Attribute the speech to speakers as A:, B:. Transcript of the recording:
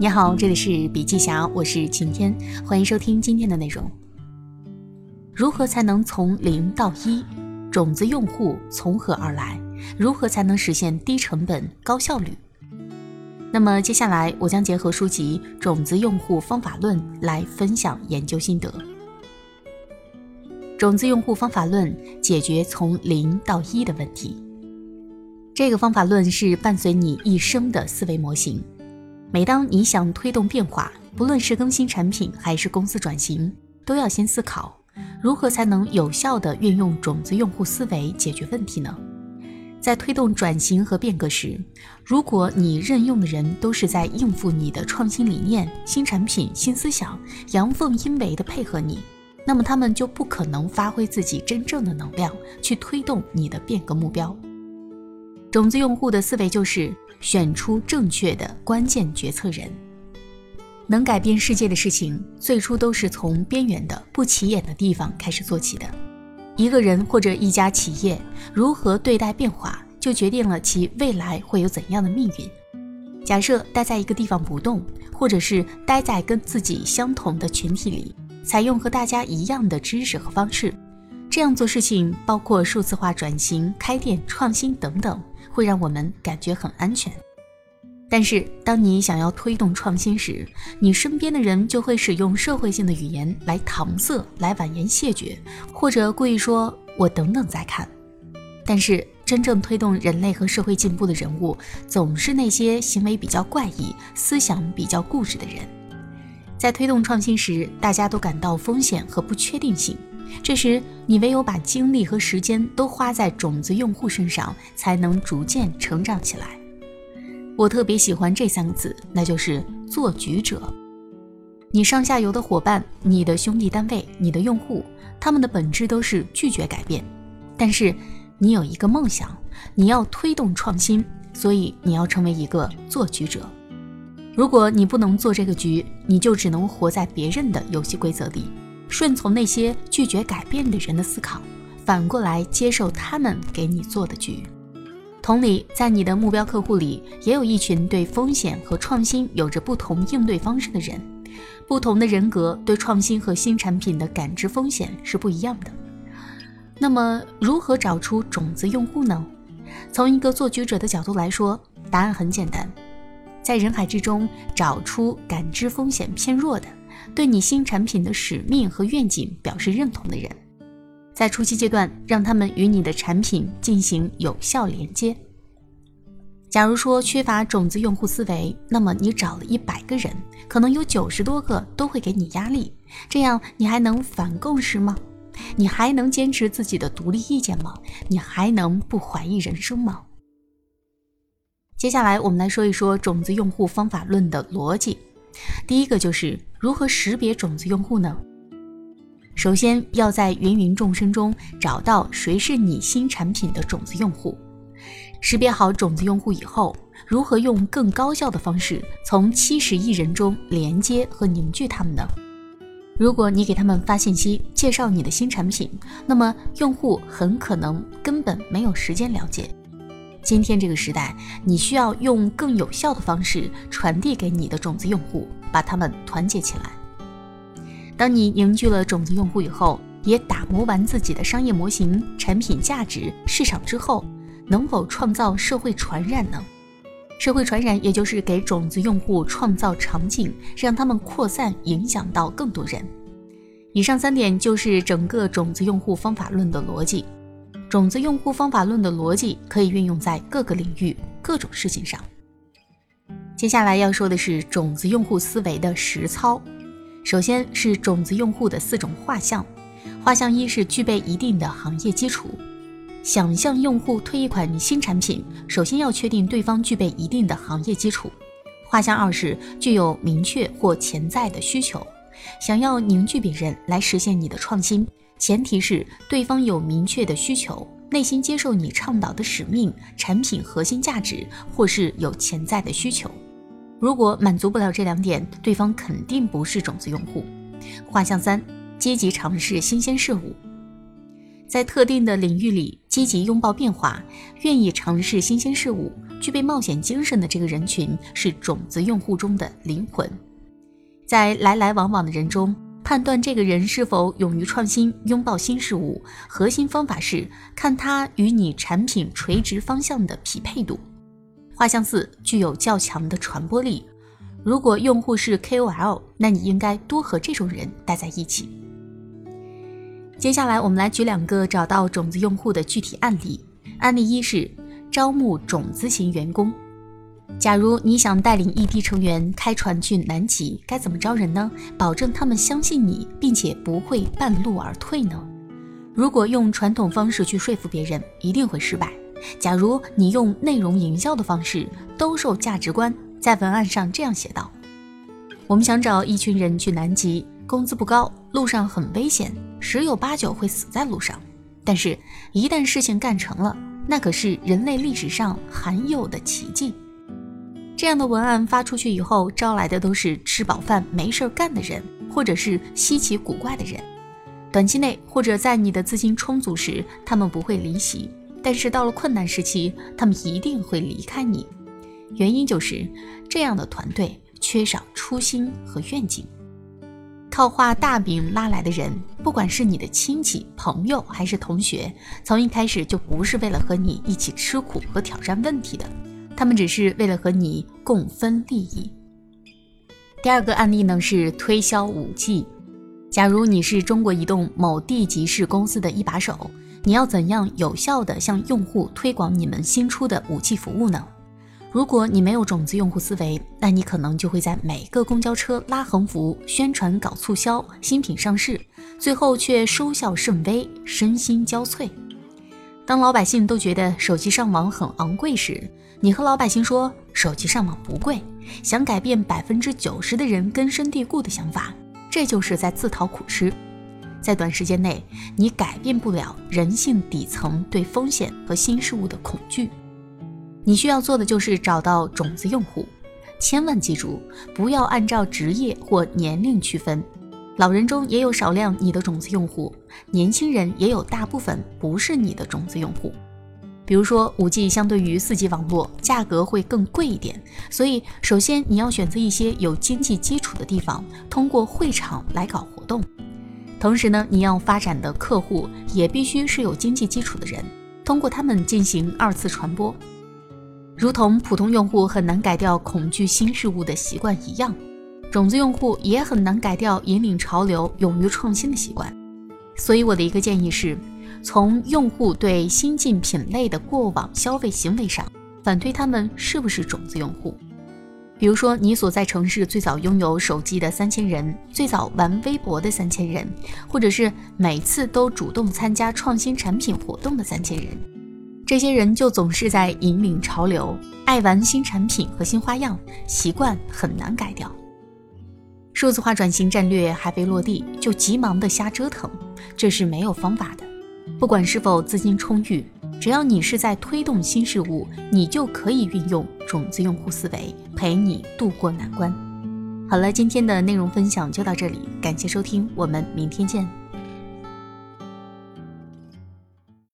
A: 你好，这里是笔记侠，我是晴天，欢迎收听今天的内容。如何才能从零到一？种子用户从何而来？如何才能实现低成本、高效率？那么接下来我将结合书籍《种子用户方法论》来分享研究心得。种子用户方法论解决从零到一的问题。这个方法论是伴随你一生的思维模型。每当你想推动变化，不论是更新产品还是公司转型，都要先思考如何才能有效地运用种子用户思维解决问题呢？在推动转型和变革时，如果你任用的人都是在应付你的创新理念、新产品、新思想，阳奉阴违地配合你，那么他们就不可能发挥自己真正的能量去推动你的变革目标。种子用户的思维就是选出正确的关键决策人。能改变世界的事情，最初都是从边缘的、不起眼的地方开始做起的。一个人或者一家企业如何对待变化，就决定了其未来会有怎样的命运。假设待在一个地方不动，或者是待在跟自己相同的群体里，采用和大家一样的知识和方式，这样做事情，包括数字化转型、开店、创新等等，会让我们感觉很安全。但是，当你想要推动创新时，你身边的人就会使用社会性的语言来搪塞、来婉言谢绝，或者故意说“我等等再看”。但是，真正推动人类和社会进步的人物，总是那些行为比较怪异、思想比较固执的人。在推动创新时，大家都感到风险和不确定性，这时你唯有把精力和时间都花在种子用户身上，才能逐渐成长起来。我特别喜欢这三个字，那就是做局者。你上下游的伙伴、你的兄弟单位、你的用户，他们的本质都是拒绝改变。但是你有一个梦想，你要推动创新，所以你要成为一个做局者。如果你不能做这个局，你就只能活在别人的游戏规则里，顺从那些拒绝改变的人的思考，反过来接受他们给你做的局。同理，在你的目标客户里，也有一群对风险和创新有着不同应对方式的人。不同的人格对创新和新产品的感知风险是不一样的。那么，如何找出种子用户呢？从一个做局者的角度来说，答案很简单：在人海之中找出感知风险偏弱的，对你新产品的使命和愿景表示认同的人。在初期阶段，让他们与你的产品进行有效连接。假如说缺乏种子用户思维，那么你找了一百个人，可能有九十多个都会给你压力，这样你还能反共识吗？你还能坚持自己的独立意见吗？你还能不怀疑人生吗？接下来我们来说一说种子用户方法论的逻辑。第一个就是如何识别种子用户呢？首先要在芸芸众生中找到谁是你新产品的种子用户。识别好种子用户以后，如何用更高效的方式从七十亿人中连接和凝聚他们呢？如果你给他们发信息介绍你的新产品，那么用户很可能根本没有时间了解。今天这个时代，你需要用更有效的方式传递给你的种子用户，把他们团结起来。当你凝聚了种子用户以后，也打磨完自己的商业模型、产品价值、市场之后，能否创造社会传染呢？社会传染也就是给种子用户创造场景，让他们扩散，影响到更多人。以上三点就是整个种子用户方法论的逻辑。种子用户方法论的逻辑可以运用在各个领域、各种事情上。接下来要说的是种子用户思维的实操。首先是种子用户的四种画像，画像一是具备一定的行业基础，想向用户推一款新产品，首先要确定对方具备一定的行业基础。画像二是具有明确或潜在的需求，想要凝聚别人来实现你的创新，前提是对方有明确的需求，内心接受你倡导的使命、产品核心价值，或是有潜在的需求。如果满足不了这两点，对方肯定不是种子用户。画像三：积极尝试新鲜事物，在特定的领域里积极拥抱变化，愿意尝试新鲜事物，具备冒险精神的这个人群是种子用户中的灵魂。在来来往往的人中，判断这个人是否勇于创新、拥抱新事物，核心方法是看他与你产品垂直方向的匹配度。画像四具有较强的传播力。如果用户是 KOL，那你应该多和这种人待在一起。接下来，我们来举两个找到种子用户的具体案例。案例一是招募种子型员工。假如你想带领一批成员开船去南极，该怎么招人呢？保证他们相信你，并且不会半路而退呢？如果用传统方式去说服别人，一定会失败。假如你用内容营销的方式兜售价值观，在文案上这样写道：我们想找一群人去南极，工资不高，路上很危险，十有八九会死在路上。但是，一旦事情干成了，那可是人类历史上罕有的奇迹。这样的文案发出去以后，招来的都是吃饱饭没事干的人，或者是稀奇古怪的人。短期内或者在你的资金充足时，他们不会离席。但是到了困难时期，他们一定会离开你。原因就是这样的团队缺少初心和愿景。靠画大饼拉来的人，不管是你的亲戚、朋友还是同学，从一开始就不是为了和你一起吃苦和挑战问题的，他们只是为了和你共分利益。第二个案例呢是推销五 G。假如你是中国移动某地级市公司的一把手。你要怎样有效地向用户推广你们新出的武器服务呢？如果你没有种子用户思维，那你可能就会在每个公交车拉横幅、宣传搞促销、新品上市，最后却收效甚微，身心交瘁。当老百姓都觉得手机上网很昂贵时，你和老百姓说手机上网不贵，想改变百分之九十的人根深蒂固的想法，这就是在自讨苦吃。在短时间内，你改变不了人性底层对风险和新事物的恐惧。你需要做的就是找到种子用户，千万记住，不要按照职业或年龄区分。老人中也有少量你的种子用户，年轻人也有大部分不是你的种子用户。比如说，5G 相对于 4G 网络价格会更贵一点，所以首先你要选择一些有经济基础的地方，通过会场来搞活动。同时呢，你要发展的客户也必须是有经济基础的人，通过他们进行二次传播。如同普通用户很难改掉恐惧新事物的习惯一样，种子用户也很难改掉引领潮流、勇于创新的习惯。所以我的一个建议是，从用户对新进品类的过往消费行为上，反推他们是不是种子用户。比如说，你所在城市最早拥有手机的三千人，最早玩微博的三千人，或者是每次都主动参加创新产品活动的三千人，这些人就总是在引领潮流，爱玩新产品和新花样，习惯很难改掉。数字化转型战略还未落地，就急忙的瞎折腾，这是没有方法的。不管是否资金充裕。只要你是在推动新事物，你就可以运用种子用户思维，陪你渡过难关。好了，今天的内容分享就到这里，感谢收听，我们明天见。